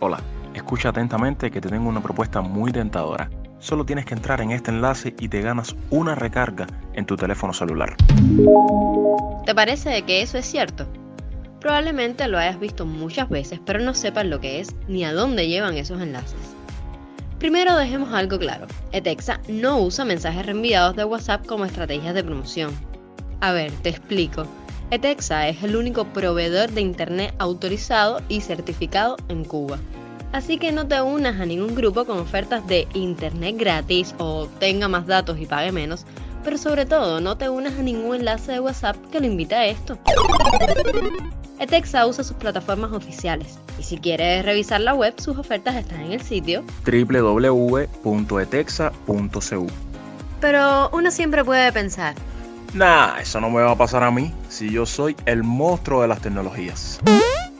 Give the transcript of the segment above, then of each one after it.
Hola, escucha atentamente que te tengo una propuesta muy tentadora. Solo tienes que entrar en este enlace y te ganas una recarga en tu teléfono celular. ¿Te parece que eso es cierto? Probablemente lo hayas visto muchas veces, pero no sepas lo que es ni a dónde llevan esos enlaces. Primero dejemos algo claro, Etexa no usa mensajes reenviados de WhatsApp como estrategias de promoción. A ver, te explico. Etexa es el único proveedor de Internet autorizado y certificado en Cuba. Así que no te unas a ningún grupo con ofertas de Internet gratis o tenga más datos y pague menos, pero sobre todo no te unas a ningún enlace de WhatsApp que lo invite a esto. Etexa usa sus plataformas oficiales y si quieres revisar la web, sus ofertas están en el sitio www.etexa.cu. Pero uno siempre puede pensar, Nah, eso no me va a pasar a mí si yo soy el monstruo de las tecnologías.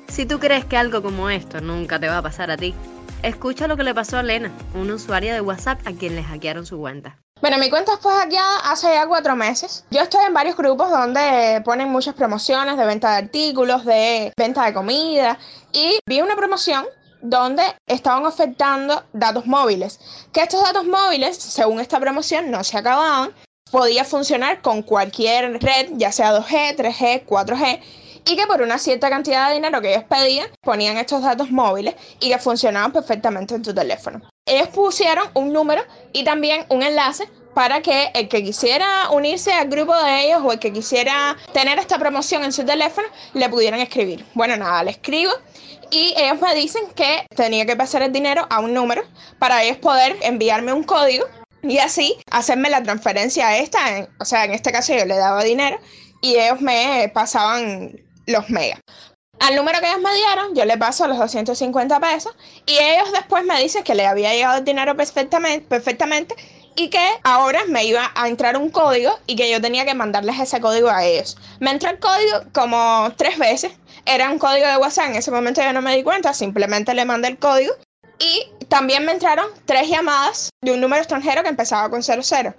si tú crees que algo como esto nunca te va a pasar a ti, escucha lo que le pasó a Lena, una usuaria de WhatsApp a quien le hackearon su cuenta. Bueno, mi cuenta fue hackeada hace ya cuatro meses. Yo estoy en varios grupos donde ponen muchas promociones de venta de artículos, de venta de comida. Y vi una promoción donde estaban ofertando datos móviles. Que estos datos móviles, según esta promoción, no se acababan. Podía funcionar con cualquier red, ya sea 2G, 3G, 4G y que por una cierta cantidad de dinero que ellos pedían, ponían estos datos móviles y que funcionaban perfectamente en tu teléfono. Ellos pusieron un número y también un enlace para que el que quisiera unirse al grupo de ellos o el que quisiera tener esta promoción en su teléfono le pudieran escribir. Bueno, nada, le escribo y ellos me dicen que tenía que pasar el dinero a un número para ellos poder enviarme un código y así hacerme la transferencia a esta. o sea, en este caso yo le daba dinero y ellos me pasaban los megas. Al número que ellos me dieron, yo le paso los 250 pesos y ellos después me dicen que le había llegado el dinero perfectamente, perfectamente y que ahora me iba a entrar un código y que yo tenía que mandarles ese código a ellos. Me entró el código como tres veces. Era un código de WhatsApp, en ese momento yo no me di cuenta, simplemente le mandé el código. Y también me entraron tres llamadas de un número extranjero que empezaba con 00,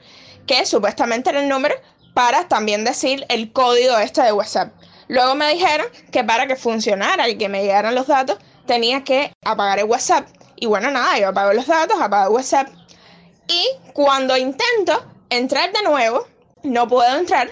que supuestamente era el número para también decir el código este de WhatsApp. Luego me dijeron que para que funcionara y que me llegaran los datos, tenía que apagar el WhatsApp. Y bueno, nada, yo apago los datos, apago WhatsApp. Y cuando intento entrar de nuevo, no puedo entrar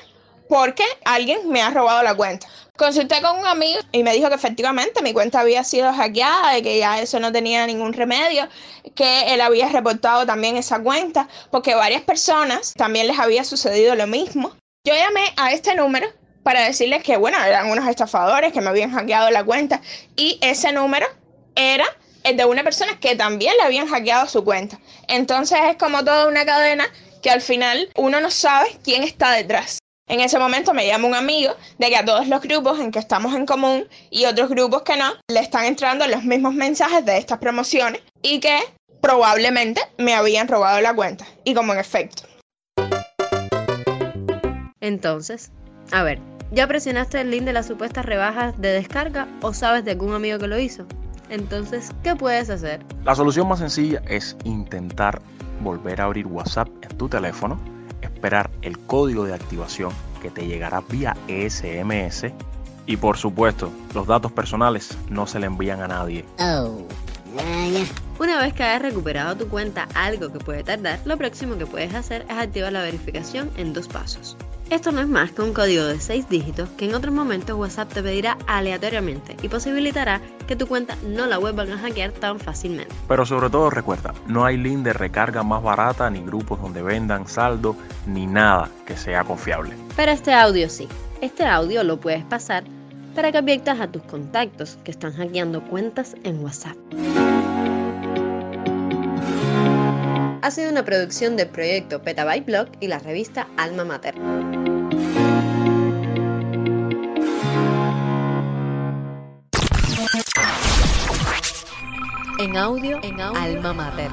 porque alguien me ha robado la cuenta. Consulté con un amigo y me dijo que efectivamente mi cuenta había sido hackeada y que ya eso no tenía ningún remedio, que él había reportado también esa cuenta porque varias personas también les había sucedido lo mismo. Yo llamé a este número para decirles que, bueno, eran unos estafadores que me habían hackeado la cuenta y ese número era el de una persona que también le habían hackeado su cuenta. Entonces es como toda una cadena que al final uno no sabe quién está detrás. En ese momento me llama un amigo de que a todos los grupos en que estamos en común y otros grupos que no, le están entrando los mismos mensajes de estas promociones y que probablemente me habían robado la cuenta. Y como en efecto. Entonces, a ver, ¿Ya presionaste el link de las supuestas rebajas de descarga o sabes de algún amigo que lo hizo? Entonces, ¿qué puedes hacer? La solución más sencilla es intentar volver a abrir WhatsApp en tu teléfono, esperar el código de activación que te llegará vía SMS y por supuesto, los datos personales no se le envían a nadie. Oh. Una vez que hayas recuperado tu cuenta, algo que puede tardar, lo próximo que puedes hacer es activar la verificación en dos pasos. Esto no es más que un código de 6 dígitos que en otros momentos WhatsApp te pedirá aleatoriamente y posibilitará que tu cuenta no la vuelvan a hackear tan fácilmente. Pero sobre todo recuerda, no hay link de recarga más barata, ni grupos donde vendan saldo, ni nada que sea confiable. Pero este audio sí. Este audio lo puedes pasar para que adviertas a tus contactos que están hackeando cuentas en WhatsApp. Ha sido una producción del proyecto Petabyte Blog y la revista Alma Mater. En audio, en audio, Alma Mater.